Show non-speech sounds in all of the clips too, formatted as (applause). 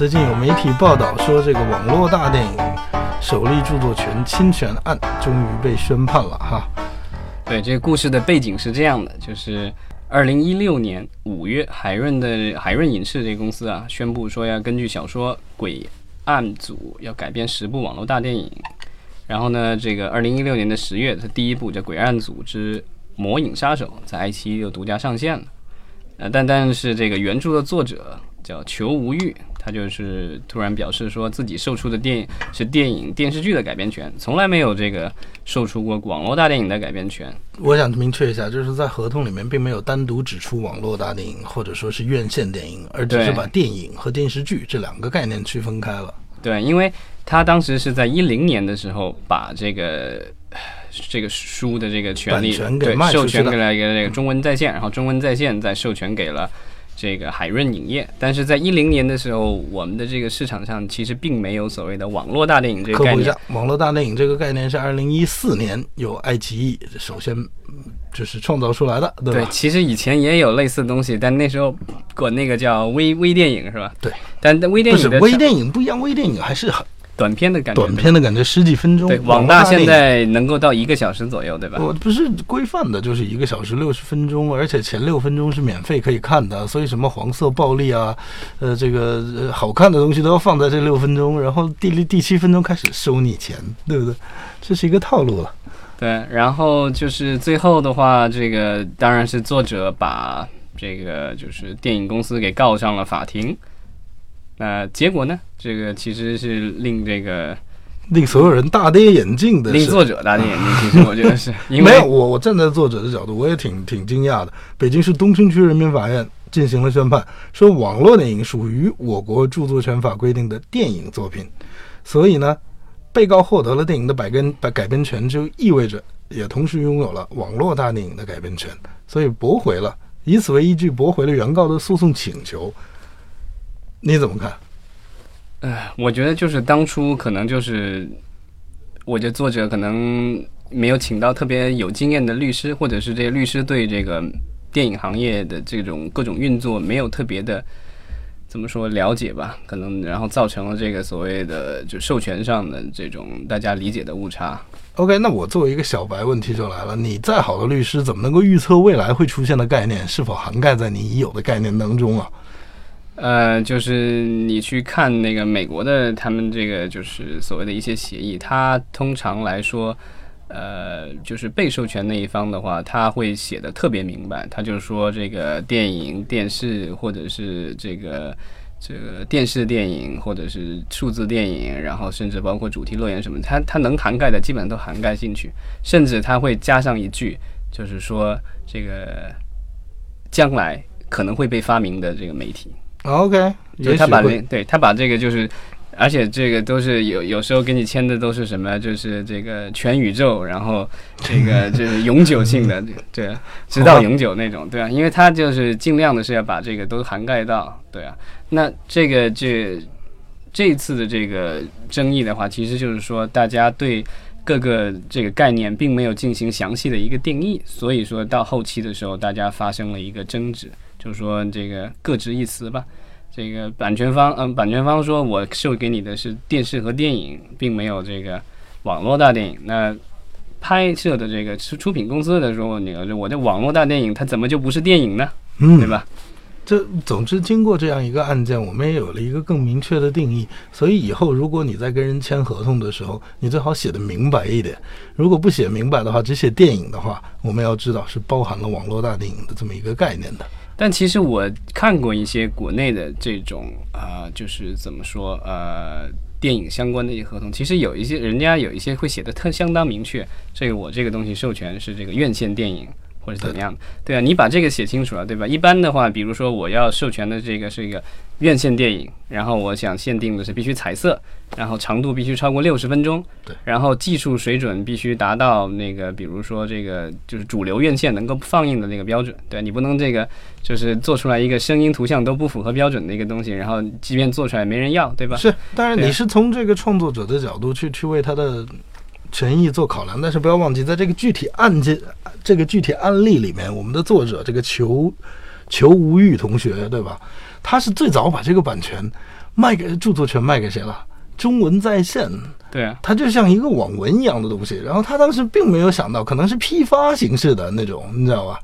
最近有媒体报道说，这个网络大电影首例著作权侵权案终于被宣判了哈。对，这个故事的背景是这样的，就是二零一六年五月，海润的海润影视这个公司啊，宣布说要根据小说《鬼案组》要改编十部网络大电影。然后呢，这个二零一六年的十月，它第一部叫《鬼案组之魔影杀手》在爱奇艺又独家上线了。呃，但但是这个原著的作者叫裘无欲，他就是突然表示说自己售出的电影是电影电视剧的改编权，从来没有这个售出过网络大电影的改编权。我想明确一下，就是在合同里面并没有单独指出网络大电影或者说是院线电影，而只是把电影和电视剧这两个概念区分开了。对，因为他当时是在一零年的时候把这个这个书的这个权利对授权给了一个这个中文在线，然后中文在线再授权给了这个海润影业。但是在一零年的时候，我们的这个市场上其实并没有所谓的网络大电影这个概念。网络大电影这个概念是二零一四年由爱奇艺首先。就是创造出来的，对对，其实以前也有类似的东西，但那时候管那个叫微微电影是吧？对，但微电影不是微电影不一样，微电影还是很短片的感觉，短片的感觉十几分钟。对，网大现在能够到一个小时左右，对吧？我不是规范的，就是一个小时六十分钟，而且前六分钟是免费可以看的，所以什么黄色暴力啊，呃，这个好看的东西都要放在这六分钟，然后第六第七分钟开始收你钱，对不对？这是一个套路了。对，然后就是最后的话，这个当然是作者把这个就是电影公司给告上了法庭。那结果呢？这个其实是令这个令所有人大跌眼镜的，令作者大跌眼镜。其实我觉得是，(laughs) 因为我我站在作者的角度，我也挺挺惊讶的。北京市东城区人民法院进行了宣判，说网络电影属于我国著作权法规定的电影作品，所以呢。被告获得了电影的改编改改编权，就意味着也同时拥有了网络大电影的改编权，所以驳回了，以此为依据驳回了原告的诉讼请求。你怎么看？哎，我觉得就是当初可能就是，我觉得作者可能没有请到特别有经验的律师，或者是这些律师对这个电影行业的这种各种运作没有特别的。怎么说了解吧，可能然后造成了这个所谓的就授权上的这种大家理解的误差。OK，那我作为一个小白，问题就来了：你再好的律师，怎么能够预测未来会出现的概念是否涵盖在你已有的概念当中啊？呃，就是你去看那个美国的他们这个就是所谓的一些协议，它通常来说。呃，就是被授权那一方的话，他会写的特别明白。他就是说，这个电影、电视，或者是这个这个电视电影，或者是数字电影，然后甚至包括主题乐园什么，他他能涵盖的基本上都涵盖进去。甚至他会加上一句，就是说这个将来可能会被发明的这个媒体。OK，就他把那对他把这个就是。而且这个都是有有时候给你签的都是什么？就是这个全宇宙，然后这个 (laughs) 就是永久性的，对，直到永久那种，对啊，因为他就是尽量的是要把这个都涵盖到，对啊。那这个这这次的这个争议的话，其实就是说大家对各个这个概念并没有进行详细的一个定义，所以说到后期的时候，大家发生了一个争执，就是说这个各执一词吧。这个版权方，嗯，版权方说我授给你的是电视和电影，并没有这个网络大电影。那拍摄的这个出出品公司的时候，你说我这网络大电影，它怎么就不是电影呢？嗯，对吧？这总之经过这样一个案件，我们也有了一个更明确的定义。所以以后如果你在跟人签合同的时候，你最好写的明白一点。如果不写明白的话，只写电影的话，我们要知道是包含了网络大电影的这么一个概念的。但其实我看过一些国内的这种啊，就是怎么说呃，电影相关的一些合同，其实有一些人家有一些会写的特相当明确，这个我这个东西授权是这个院线电影。或者怎么样的？对啊，你把这个写清楚了，对吧？一般的话，比如说我要授权的这个是一个院线电影，然后我想限定的是必须彩色，然后长度必须超过六十分钟，对，然后技术水准必须达到那个，比如说这个就是主流院线能够放映的那个标准，对，你不能这个就是做出来一个声音图像都不符合标准的一个东西，然后即便做出来没人要，对吧？是，当然你是从这个创作者的角度去去为他的。权益做考量，但是不要忘记，在这个具体案件、这个具体案例里面，我们的作者这个裘裘无欲同学，对吧？他是最早把这个版权卖给著作权卖给谁了？中文在线，对啊，它就像一个网文一样的东西。然后他当时并没有想到，可能是批发形式的那种，你知道吧？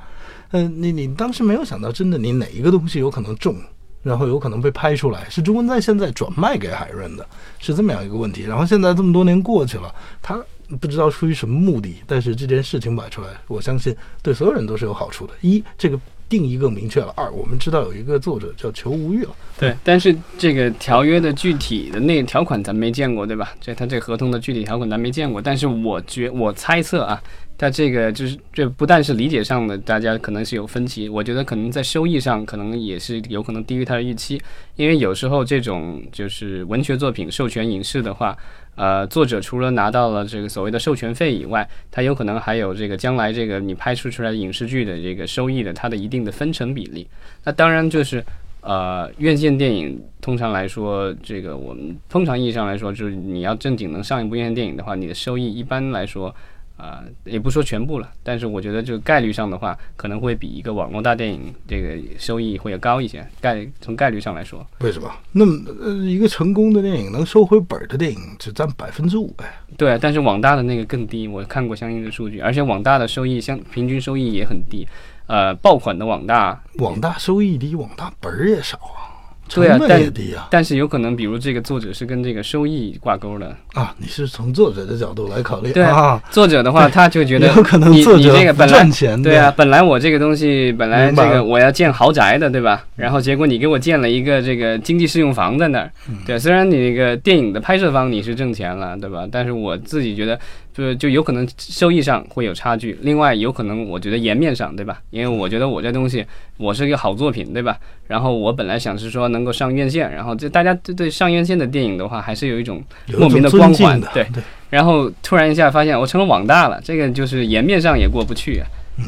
嗯，你你当时没有想到，真的你哪一个东西有可能中，然后有可能被拍出来，是中文在线在转卖给海润的，是这么样一个问题。然后现在这么多年过去了，他不知道出于什么目的，但是这件事情摆出来，我相信对所有人都是有好处的。一，这个定义更明确了；二，我们知道有一个作者叫求无欲了。对，但是这个条约的具体的那个条款咱没见过，对吧？这他这合同的具体条款咱没见过，但是我觉我猜测啊。它这个就是这不但是理解上的，大家可能是有分歧。我觉得可能在收益上，可能也是有可能低于它的预期。因为有时候这种就是文学作品授权影视的话，呃，作者除了拿到了这个所谓的授权费以外，他有可能还有这个将来这个你拍出出来的影视剧的这个收益的它的一定的分成比例。那当然就是呃，院线电影通常来说，这个我们通常意义上来说，就是你要正经能上一部院线电影的话，你的收益一般来说。啊，也不说全部了，但是我觉得这个概率上的话，可能会比一个网络大电影这个收益会要高一些。概从概率上来说，为什么？那么呃，一个成功的电影能收回本的电影只占百分之五呗。对，但是网大的那个更低，我看过相应的数据，而且网大的收益相平均收益也很低。呃，爆款的网大，网大收益低，网大本儿也少啊。对啊，但但是有可能，比如这个作者是跟这个收益挂钩的啊。你是从作者的角度来考虑，对啊。作者的话，他就觉得 (laughs) 有可能作者赚钱，对啊。本来我这个东西本来这个我要建豪宅的，对吧？然后结果你给我建了一个这个经济适用房在那儿，对。虽然你那个电影的拍摄方你是挣钱了，对吧？但是我自己觉得。就就有可能收益上会有差距，另外有可能我觉得颜面上，对吧？因为我觉得我这东西我是一个好作品，对吧？然后我本来想是说能够上院线，然后这大家对对上院线的电影的话，还是有一种莫名的光环，对。然后突然一下发现我成了网大了，这个就是颜面上也过不去啊。嗯，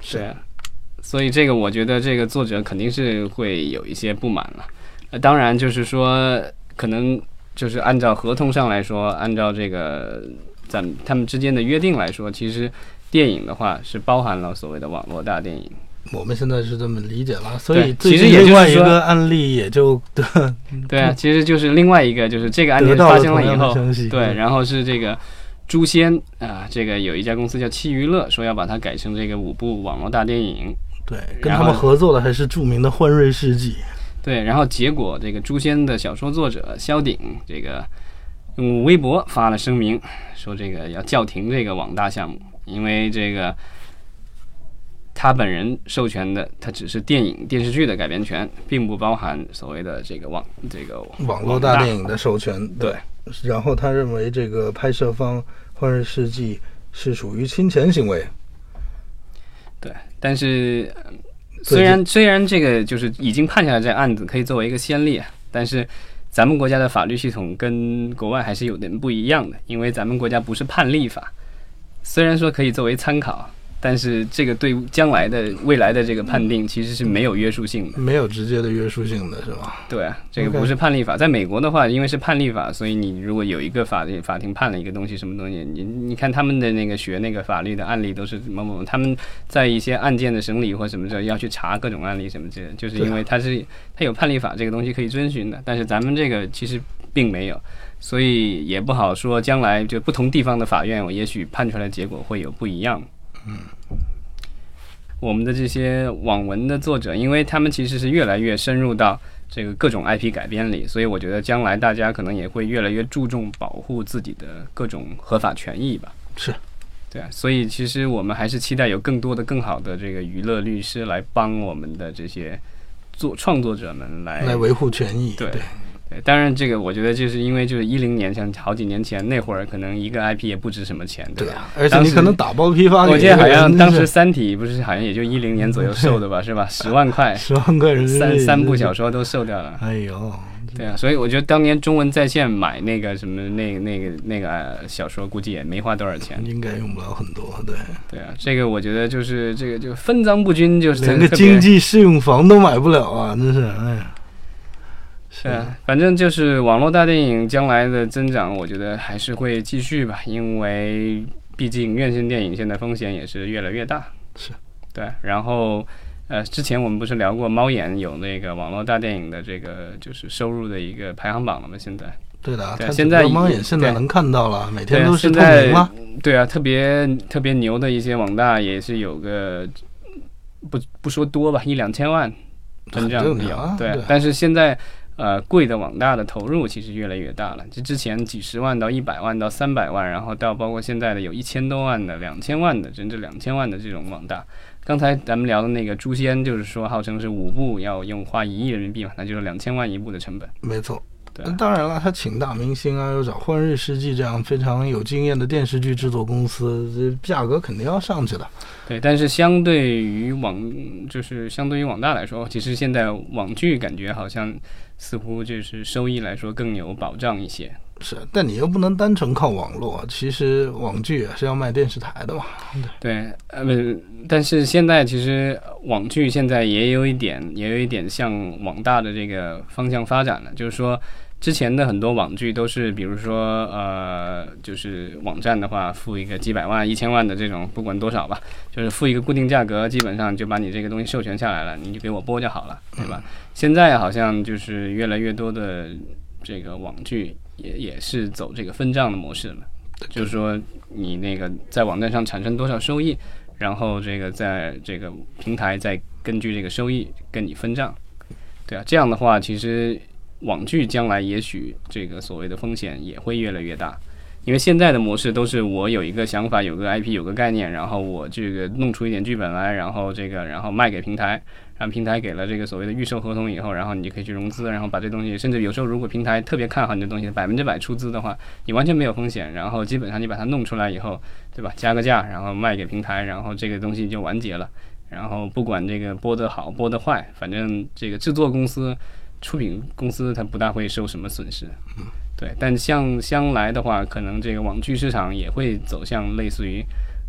是。所以这个我觉得这个作者肯定是会有一些不满了。呃，当然就是说可能就是按照合同上来说，按照这个。咱他们之间的约定来说，其实电影的话是包含了所谓的网络大电影。我们现在是这么理解了，所以其实也就是说，案例也就对啊，(laughs) 其实就是另外一个，就是这个案件发生了以后，对，然后是这个《诛仙》啊，这个有一家公司叫七娱乐，说要把它改成这个五部网络大电影。对，跟他们合作的还是著名的欢瑞世纪。对，然后结果这个《诛仙》的小说作者萧鼎这个。用微博发了声明，说这个要叫停这个网大项目，因为这个他本人授权的，他只是电影电视剧的改编权，并不包含所谓的这个网这个网络大电影的授权。对，然后他认为这个拍摄方《幻日世纪》是属于侵权行为。对，但是虽然虽然这个就是已经判下来这案子可以作为一个先例，但是。咱们国家的法律系统跟国外还是有点不一样的，因为咱们国家不是判例法，虽然说可以作为参考。但是这个对将来的未来的这个判定其实是没有约束性的，没有直接的约束性的是吧？对啊，这个不是判例法。在美国的话，因为是判例法，所以你如果有一个法律法庭判了一个东西，什么东西，你你看他们的那个学那个法律的案例都是某某，他们在一些案件的审理或什么时候要去查各种案例什么之类，就是因为它是它有判例法这个东西可以遵循的。但是咱们这个其实并没有，所以也不好说将来就不同地方的法院，我也许判出来结果会有不一样。嗯，我们的这些网文的作者，因为他们其实是越来越深入到这个各种 IP 改编里，所以我觉得将来大家可能也会越来越注重保护自己的各种合法权益吧。是，对啊，所以其实我们还是期待有更多的、更好的这个娱乐律师来帮我们的这些作创作者们来来维护权益。对。对，当然这个我觉得就是因为就是一零年，像好几年前那会儿，可能一个 IP 也不值什么钱，对吧？而且你可能打包批发，我记得好像当时《三体》不是好像也就一零年左右售的吧，是吧？十万块，(laughs) 十万块人三三部小说都售掉了。哎呦，对啊，所以我觉得当年中文在线买那个什么那个那个那个小说，估计也没花多少钱，应该用不了很多。对，对啊，这个我觉得就是这个就分赃不均，就是连个经济适用房都买不了啊！真是，哎呀。是啊，反正就是网络大电影将来的增长，我觉得还是会继续吧，因为毕竟院线电影现在风险也是越来越大。是，对。然后，呃，之前我们不是聊过猫眼有那个网络大电影的这个就是收入的一个排行榜了吗？现在对的，对它现在猫眼现在对能看到了，每天都是透明了。对啊，特别特别牛的一些网大也是有个不不说多吧，一两千万增长有很正常啊，对对，但是现在呃贵的网大的投入其实越来越大了，就之前几十万到一百万到三百万，然后到包括现在的有一千多万的、两千万的，甚至两千万的这种网大。刚才咱们聊的那个《诛仙》，就是说号称是五部要用花一亿人民币嘛，那就是两千万一部的成本。没错。对那当然了，他请大明星啊，又找幻日世纪这样非常有经验的电视剧制作公司，这价格肯定要上去的。对，但是相对于网，就是相对于网大来说，其实现在网剧感觉好像似乎就是收益来说更有保障一些。是，但你又不能单纯靠网络，其实网剧也是要卖电视台的嘛。(laughs) 对，呃，不，但是现在其实网剧现在也有一点，也有一点向网大的这个方向发展了，就是说。之前的很多网剧都是，比如说，呃，就是网站的话，付一个几百万、一千万的这种，不管多少吧，就是付一个固定价格，基本上就把你这个东西授权下来了，你就给我播就好了，对吧？现在好像就是越来越多的这个网剧也也是走这个分账的模式了，就是说你那个在网站上产生多少收益，然后这个在这个平台再根据这个收益跟你分账，对啊，这样的话其实。网剧将来也许这个所谓的风险也会越来越大，因为现在的模式都是我有一个想法、有个 IP、有个概念，然后我这个弄出一点剧本来，然后这个然后卖给平台，让平台给了这个所谓的预售合同以后，然后你就可以去融资，然后把这东西，甚至有时候如果平台特别看好你的东西，百分之百出资的话，你完全没有风险，然后基本上你把它弄出来以后，对吧？加个价，然后卖给平台，然后这个东西就完结了，然后不管这个播得好播得坏，反正这个制作公司。出品公司它不大会受什么损失，嗯，对。但像将来的话，可能这个网剧市场也会走向类似于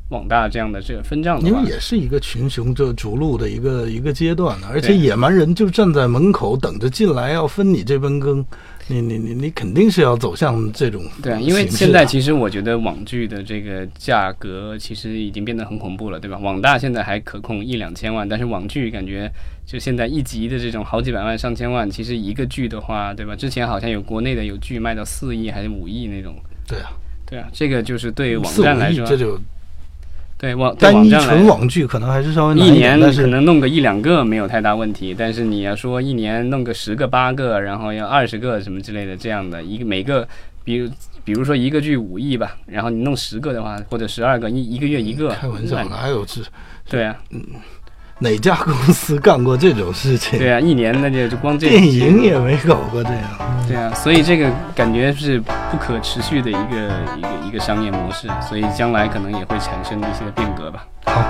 网大这样的这个分账的因为也是一个群雄这逐鹿的一个一个阶段而且野蛮人就站在门口等着进来要分你这根羹，你你你你肯定是要走向这种对啊，因为现在其实我觉得网剧的这个价格其实已经变得很恐怖了，对吧？网大现在还可控一两千万，但是网剧感觉就现在一集的这种好几百万、上千万，其实一个剧的话，对吧？之前好像有国内的有剧卖到四亿还是五亿那种，对啊，对啊，这个就是对网站来说，这就对网对单一纯网剧可能还是稍微难一点，年可能弄个一两个没有太大问题，但是你要说一年弄个十个八个，然后要二十个什么之类的这样的一个每个，比如比如说一个剧五亿吧，然后你弄十个的话，或者十二个一一个月一个，开玩笑哪有这对啊，哪家公司干过这种事情？对啊，一年那就就光这电影也没搞过这样。对啊，所以这个感觉是不可持续的一个一个一个商业模式，所以将来可能也会产生一些变革吧。好，